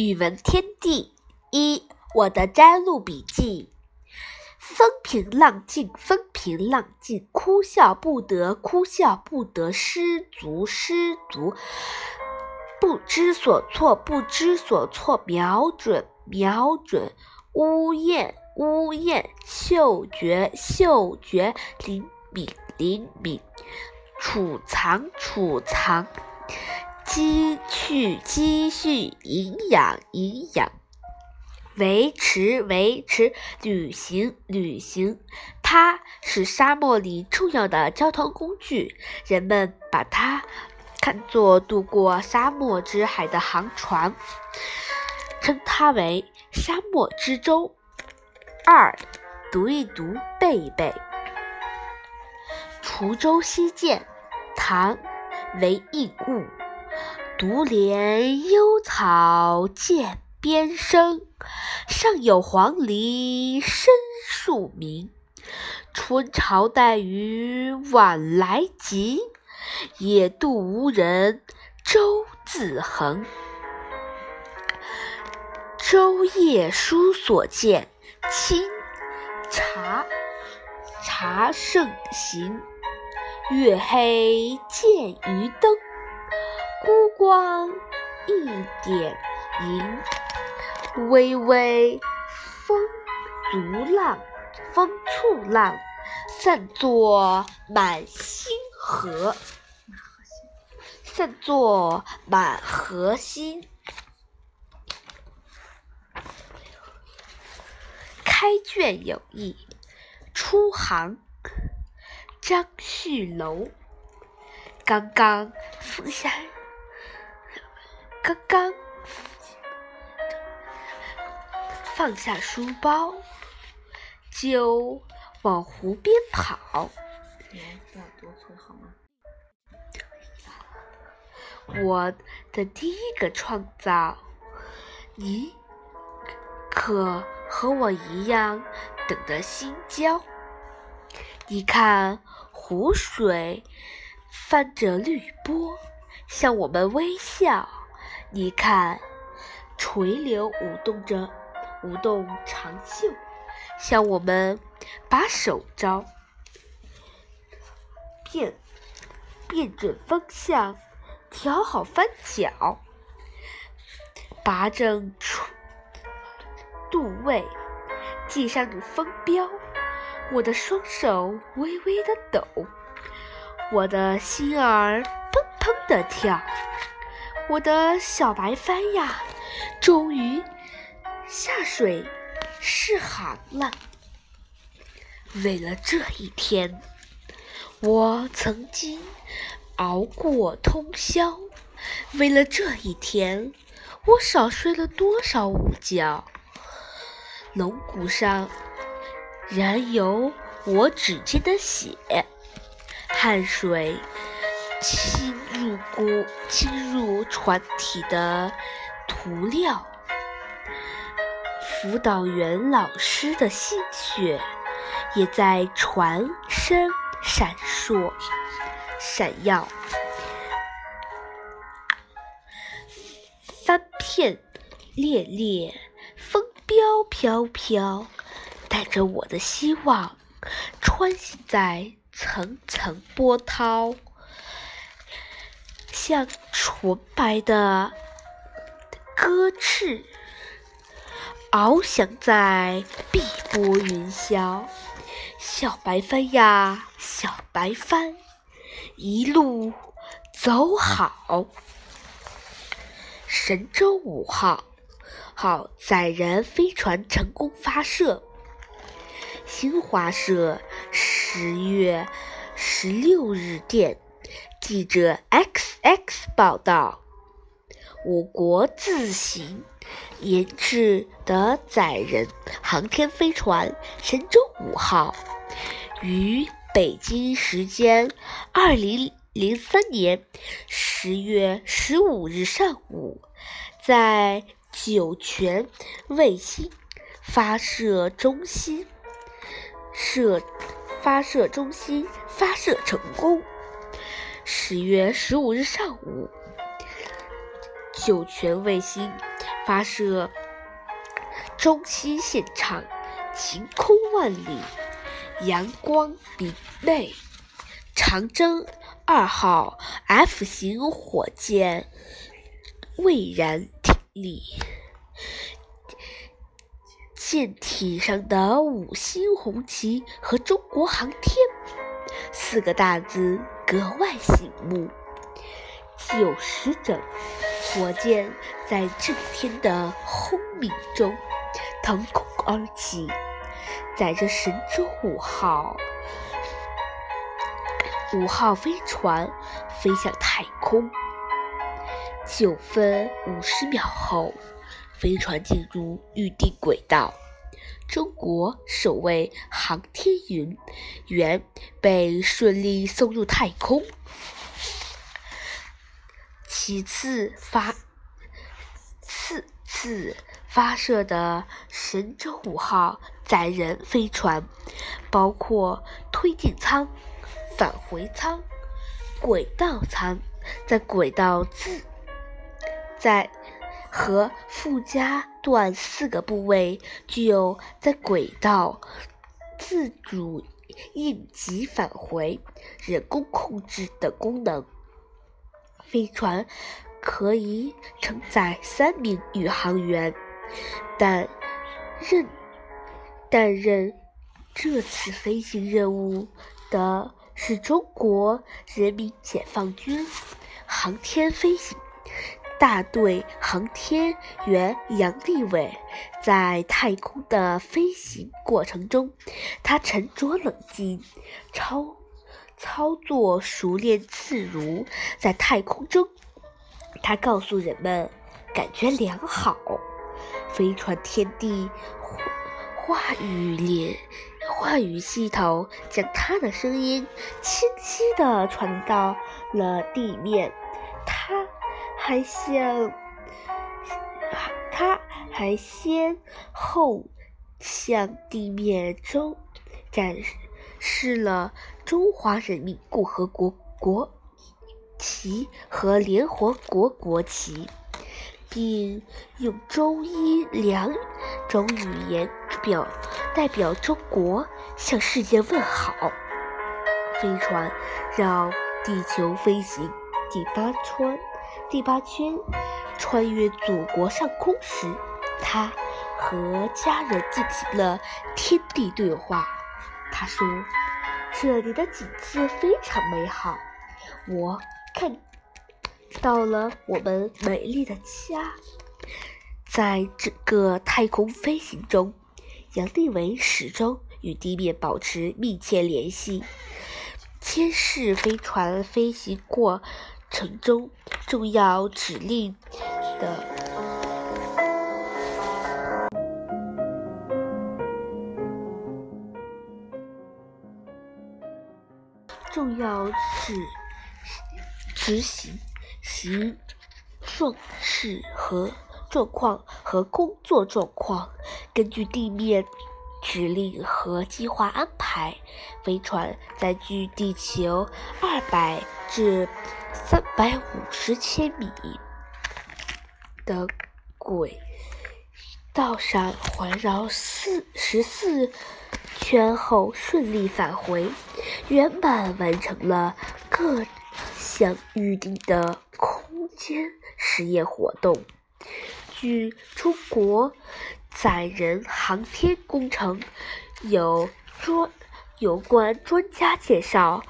语文天地。一，我的摘录笔记：风平浪静，风平浪静，哭笑不得，哭笑不得，失足，失足，不知所措，不知所措，瞄准，瞄准，呜咽，呜咽，嗅觉，嗅觉，灵敏，灵敏，储藏，储藏。积蓄，积蓄，营养，营养，维持，维持，旅行，旅行。它是沙漠里重要的交通工具，人们把它看作渡过沙漠之海的航船，称它为沙漠之舟。二，读一读，背一背。滁州西涧，唐，韦应物。独怜幽草涧边生，上有黄鹂深树鸣。春潮带雨晚来急，野渡无人舟自横。舟夜书所见，清茶茶盛行。月黑见渔灯。孤光一点萤，微微风足浪，风簇浪，散作满星河，散作满河星。开卷有益，出行。张旭楼，刚刚放下。刚刚放下书包，就往湖边跑。我的第一个创造，你可和我一样等着新交？你看，湖水泛着绿波，向我们微笑。你看，垂柳舞动着，舞动长袖，向我们把手招。变变准方向，调好帆脚，拔正渡位，系上风标。我的双手微微的抖，我的心儿砰砰的跳。我的小白帆呀，终于下水试航了。为了这一天，我曾经熬过通宵；为了这一天，我少睡了多少午觉？龙骨上染有我指尖的血，汗水。侵入骨，侵入船体的涂料，辅导员老师的心血也在船身闪烁、闪耀。帆片猎猎，风飘飘飘，带着我的希望，穿行在层层波涛。像纯白的鸽翅，翱翔在碧波云霄。小白帆呀，小白帆，一路走好。神舟五号号载人飞船成功发射。新华社十月十六日电。记者 X X 报道：我国自行研制的载人航天飞船“神舟五号”于北京时间二零零三年十月十五日上午，在酒泉卫星发射中心设发射中心发射成功。十月十五日上午，酒泉卫星发射中心现场，晴空万里，阳光明媚。长征二号 F 型火箭巍然挺立，舰体上的五星红旗和“中国航天”四个大字格外醒目。九时整，火箭在震天的轰鸣中腾空而起，载着神舟五号。五号飞船飞向太空。九分五十秒后，飞船进入预定轨道，中国首位航天员员被顺利送入太空。其次发次次发射的神舟五号载人飞船，包括推进舱。返回舱、轨道舱在轨道自在和附加段四个部位具有在轨道自主应急返回、人工控制等功能。飞船可以承载三名宇航员，但任担任这次飞行任务的。是中国人民解放军航天飞行大队航天员杨利伟，在太空的飞行过程中，他沉着冷静，操操作熟练自如。在太空中，他告诉人们感觉良好。飞船天地话语连。话语系统将他的声音清晰地传到了地面。还向，他还先后向地面中展示了中华人民共和国国旗和联合国国旗。并用中英两种语言表代表中国向世界问好。飞船绕地球飞行第八圈，第八圈穿越祖国上空时，他和家人进行了天地对话。他说：“这里的景色非常美好，我看。”到了我们美丽的家，在整个太空飞行中，杨利伟始终与地面保持密切联系，监视飞船飞行过城中重要指令的重要指执行。行状势和状况和工作状况，根据地面指令和计划安排，飞船在距地球二百至三百五十千米的轨道上环绕四十四圈后顺利返回，圆满完成了各。项预定的空间实验活动。据中国载人航天工程有专有关专家介绍，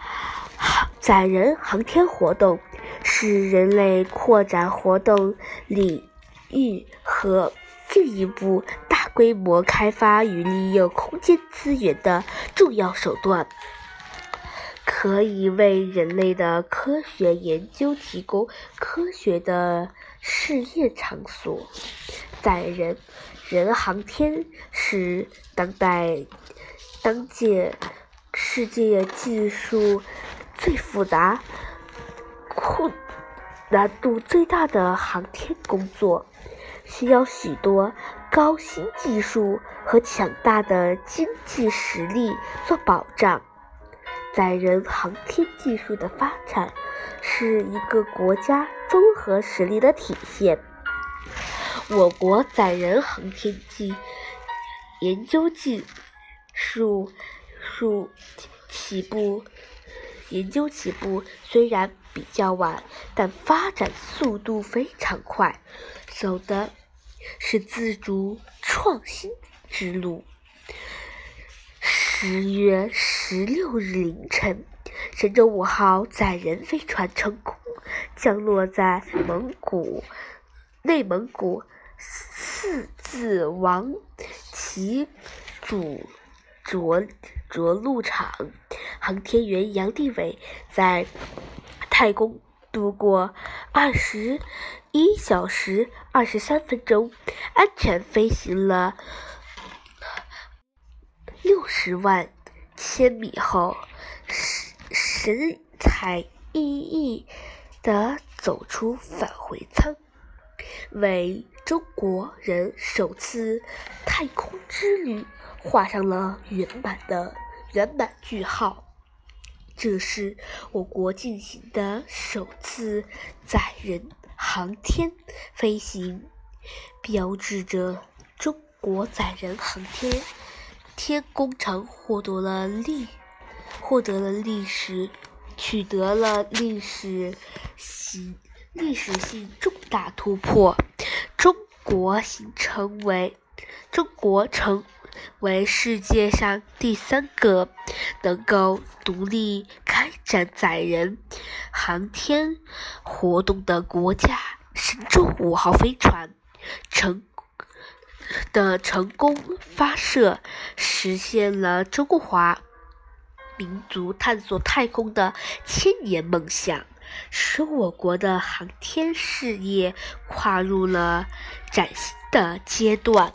载人航天活动是人类扩展活动领域和进一步大规模开发与利用空间资源的重要手段。可以为人类的科学研究提供科学的试验场所。载人人航天是当代当届世界技术最复杂、困难度最大的航天工作，需要许多高新技术和强大的经济实力做保障。载人航天技术的发展是一个国家综合实力的体现。我国载人航天技研究技术术起步研究起步虽然比较晚，但发展速度非常快，走的是自主创新之路。十月十六日凌晨，神舟五号载人飞船成功降落在蒙古内蒙古四字王旗主着着陆场，航天员杨利伟在太空度过二十一小时二十三分钟，安全飞行了。六十万千米后，神神采奕奕地走出返回舱，为中国人首次太空之旅画上了圆满的圆满句号。这是我国进行的首次载人航天飞行，标志着中国载人航天。天工程获得了历获得了历史取得了历史性历史性重大突破，中国形成为中国成为世界上第三个能够独立开展载人航天活动的国家。神舟五号飞船成。的成功发射，实现了中华民族探索太空的千年梦想，使我国的航天事业跨入了崭新的阶段。